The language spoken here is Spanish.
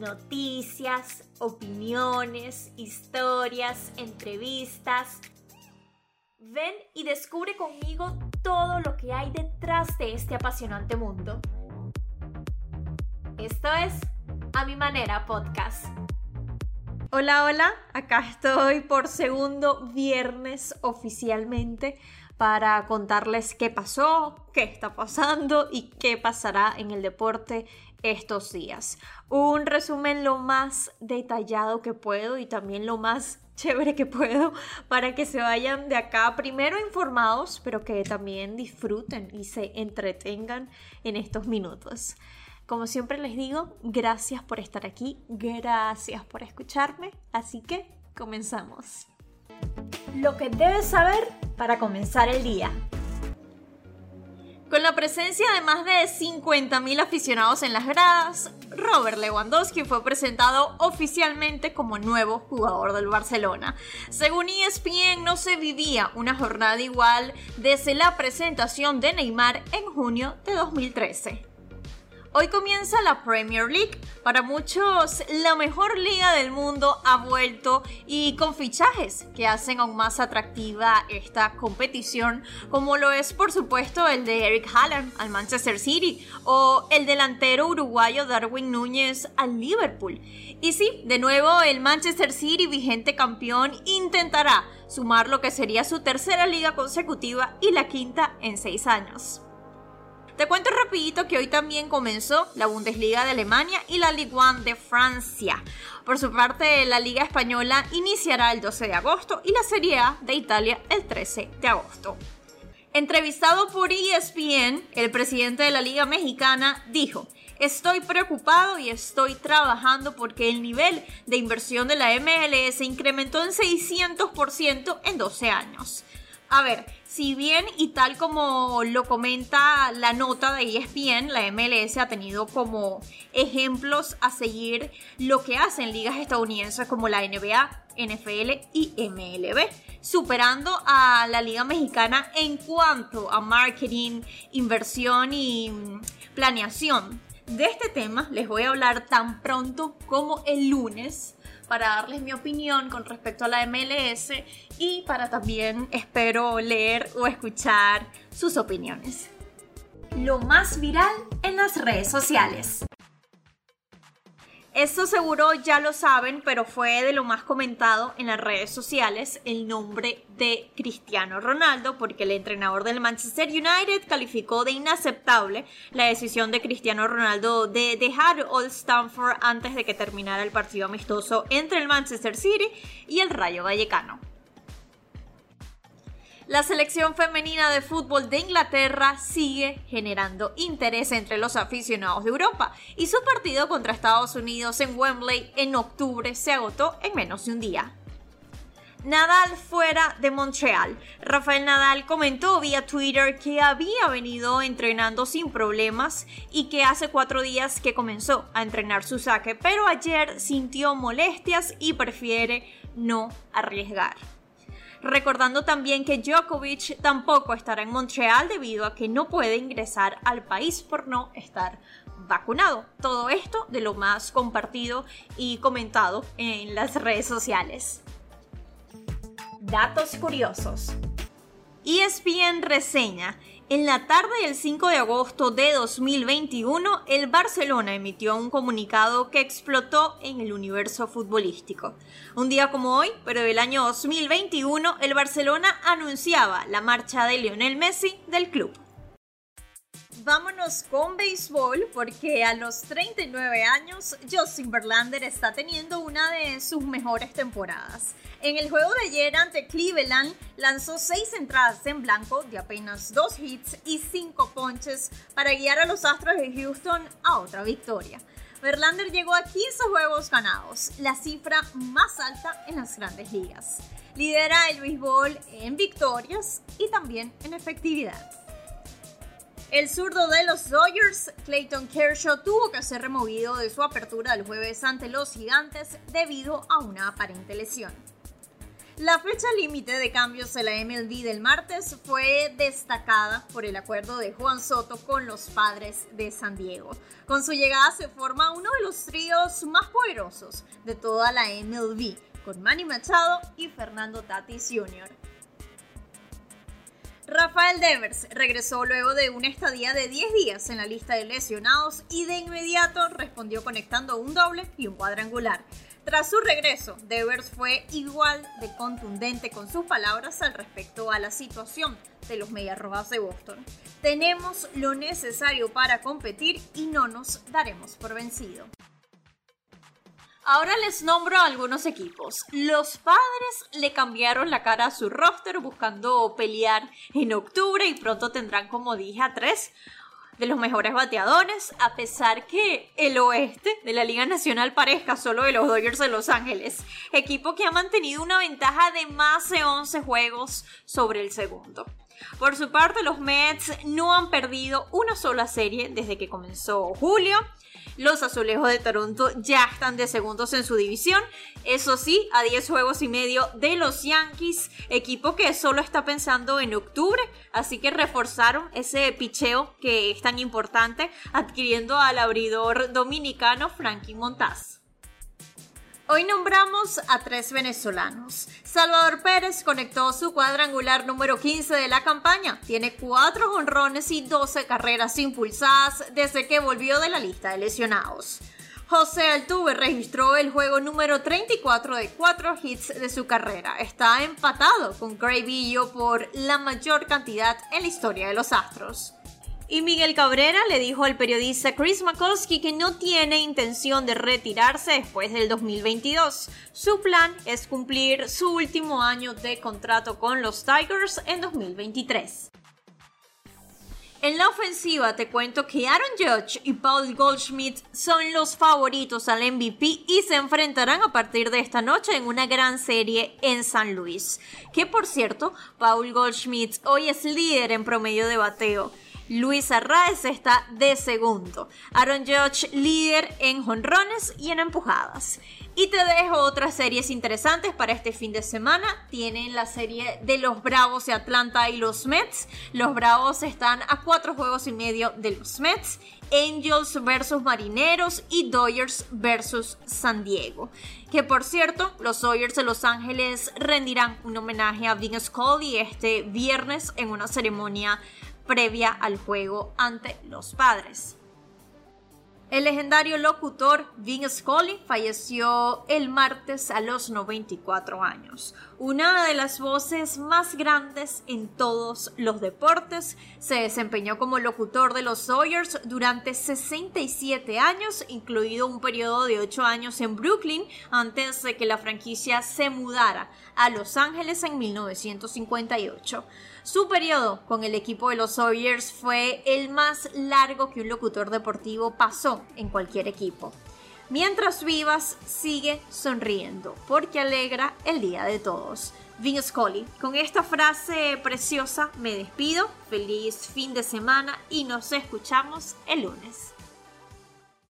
noticias, opiniones, historias, entrevistas. Ven y descubre conmigo todo lo que hay detrás de este apasionante mundo. Esto es A Mi Manera Podcast. Hola, hola, acá estoy por segundo viernes oficialmente para contarles qué pasó, qué está pasando y qué pasará en el deporte estos días. Un resumen lo más detallado que puedo y también lo más chévere que puedo para que se vayan de acá primero informados, pero que también disfruten y se entretengan en estos minutos. Como siempre les digo, gracias por estar aquí, gracias por escucharme, así que comenzamos. Lo que debes saber para comenzar el día. Con la presencia de más de 50.000 aficionados en las gradas, Robert Lewandowski fue presentado oficialmente como nuevo jugador del Barcelona. Según ESPN, no se vivía una jornada igual desde la presentación de Neymar en junio de 2013. Hoy comienza la Premier League. Para muchos, la mejor liga del mundo ha vuelto y con fichajes que hacen aún más atractiva esta competición, como lo es por supuesto el de Eric Haaland al Manchester City o el delantero uruguayo Darwin Núñez al Liverpool. Y sí, de nuevo el Manchester City, vigente campeón, intentará sumar lo que sería su tercera liga consecutiva y la quinta en seis años. Te cuento rapidito que hoy también comenzó la Bundesliga de Alemania y la Ligue 1 de Francia. Por su parte, la Liga Española iniciará el 12 de agosto y la Serie A de Italia el 13 de agosto. Entrevistado por ESPN, el presidente de la Liga Mexicana dijo, Estoy preocupado y estoy trabajando porque el nivel de inversión de la MLS incrementó en 600% en 12 años. A ver, si bien y tal como lo comenta la nota de ESPN, la MLS ha tenido como ejemplos a seguir lo que hacen ligas estadounidenses como la NBA, NFL y MLB, superando a la liga mexicana en cuanto a marketing, inversión y mm, planeación. De este tema les voy a hablar tan pronto como el lunes para darles mi opinión con respecto a la MLS y para también espero leer o escuchar sus opiniones. Lo más viral en las redes sociales. Esto seguro ya lo saben, pero fue de lo más comentado en las redes sociales el nombre de Cristiano Ronaldo, porque el entrenador del Manchester United calificó de inaceptable la decisión de Cristiano Ronaldo de dejar Old Stamford antes de que terminara el partido amistoso entre el Manchester City y el Rayo Vallecano. La selección femenina de fútbol de Inglaterra sigue generando interés entre los aficionados de Europa y su partido contra Estados Unidos en Wembley en octubre se agotó en menos de un día. Nadal fuera de Montreal. Rafael Nadal comentó vía Twitter que había venido entrenando sin problemas y que hace cuatro días que comenzó a entrenar su saque, pero ayer sintió molestias y prefiere no arriesgar recordando también que Djokovic tampoco estará en Montreal debido a que no puede ingresar al país por no estar vacunado. Todo esto de lo más compartido y comentado en las redes sociales. Datos curiosos. ESPN reseña en la tarde del 5 de agosto de 2021, el Barcelona emitió un comunicado que explotó en el universo futbolístico. Un día como hoy, pero del año 2021, el Barcelona anunciaba la marcha de Lionel Messi del club. Vámonos con béisbol porque a los 39 años Justin Verlander está teniendo una de sus mejores temporadas. En el juego de ayer ante Cleveland lanzó seis entradas en blanco de apenas dos hits y cinco ponches para guiar a los Astros de Houston a otra victoria. Verlander llegó a 15 juegos ganados, la cifra más alta en las grandes ligas. Lidera el béisbol en victorias y también en efectividad. El zurdo de los Dodgers, Clayton Kershaw, tuvo que ser removido de su apertura el jueves ante los Gigantes debido a una aparente lesión. La fecha límite de cambios en la MLB del martes fue destacada por el acuerdo de Juan Soto con los padres de San Diego. Con su llegada se forma uno de los tríos más poderosos de toda la MLB, con Manny Machado y Fernando Tatis Jr. Rafael Devers regresó luego de una estadía de 10 días en la lista de lesionados y de inmediato respondió conectando un doble y un cuadrangular. Tras su regreso, Devers fue igual de contundente con sus palabras al respecto a la situación de los Mediarrojas de Boston. Tenemos lo necesario para competir y no nos daremos por vencido. Ahora les nombro algunos equipos. Los padres le cambiaron la cara a su roster buscando pelear en octubre y pronto tendrán, como dije, a tres de los mejores bateadores, a pesar que el oeste de la Liga Nacional parezca solo de los Dodgers de Los Ángeles, equipo que ha mantenido una ventaja de más de 11 juegos sobre el segundo. Por su parte, los Mets no han perdido una sola serie desde que comenzó julio los azulejos de Toronto ya están de segundos en su división. Eso sí, a 10 juegos y medio de los Yankees, equipo que solo está pensando en octubre. Así que reforzaron ese picheo que es tan importante adquiriendo al abridor dominicano Frankie Montaz. Hoy nombramos a tres venezolanos. Salvador Pérez conectó su cuadrangular número 15 de la campaña. Tiene cuatro honrones y 12 carreras impulsadas desde que volvió de la lista de lesionados. José Altuve registró el juego número 34 de cuatro hits de su carrera. Está empatado con Gray Villo por la mayor cantidad en la historia de los Astros. Y Miguel Cabrera le dijo al periodista Chris Makowski que no tiene intención de retirarse después del 2022. Su plan es cumplir su último año de contrato con los Tigers en 2023. En la ofensiva te cuento que Aaron Judge y Paul Goldschmidt son los favoritos al MVP y se enfrentarán a partir de esta noche en una gran serie en San Luis. Que por cierto, Paul Goldschmidt hoy es líder en promedio de bateo. Luis Arraez está de segundo. Aaron Judge líder en jonrones y en empujadas. Y te dejo otras series interesantes para este fin de semana. Tienen la serie de los Bravos de Atlanta y los Mets. Los Bravos están a cuatro juegos y medio de los Mets. Angels versus Marineros y Dodgers versus San Diego. Que por cierto, los Dodgers de Los Ángeles rendirán un homenaje a Vince Scully este viernes en una ceremonia previa al juego ante los padres. El legendario locutor Vin Scully falleció el martes a los 94 años. Una de las voces más grandes en todos los deportes, se desempeñó como locutor de los Sawyers durante 67 años, incluido un periodo de 8 años en Brooklyn antes de que la franquicia se mudara a Los Ángeles en 1958. Su periodo con el equipo de los Sawyers fue el más largo que un locutor deportivo pasó en cualquier equipo. Mientras vivas, sigue sonriendo, porque alegra el día de todos. Vince Scully. Con esta frase preciosa me despido. Feliz fin de semana y nos escuchamos el lunes.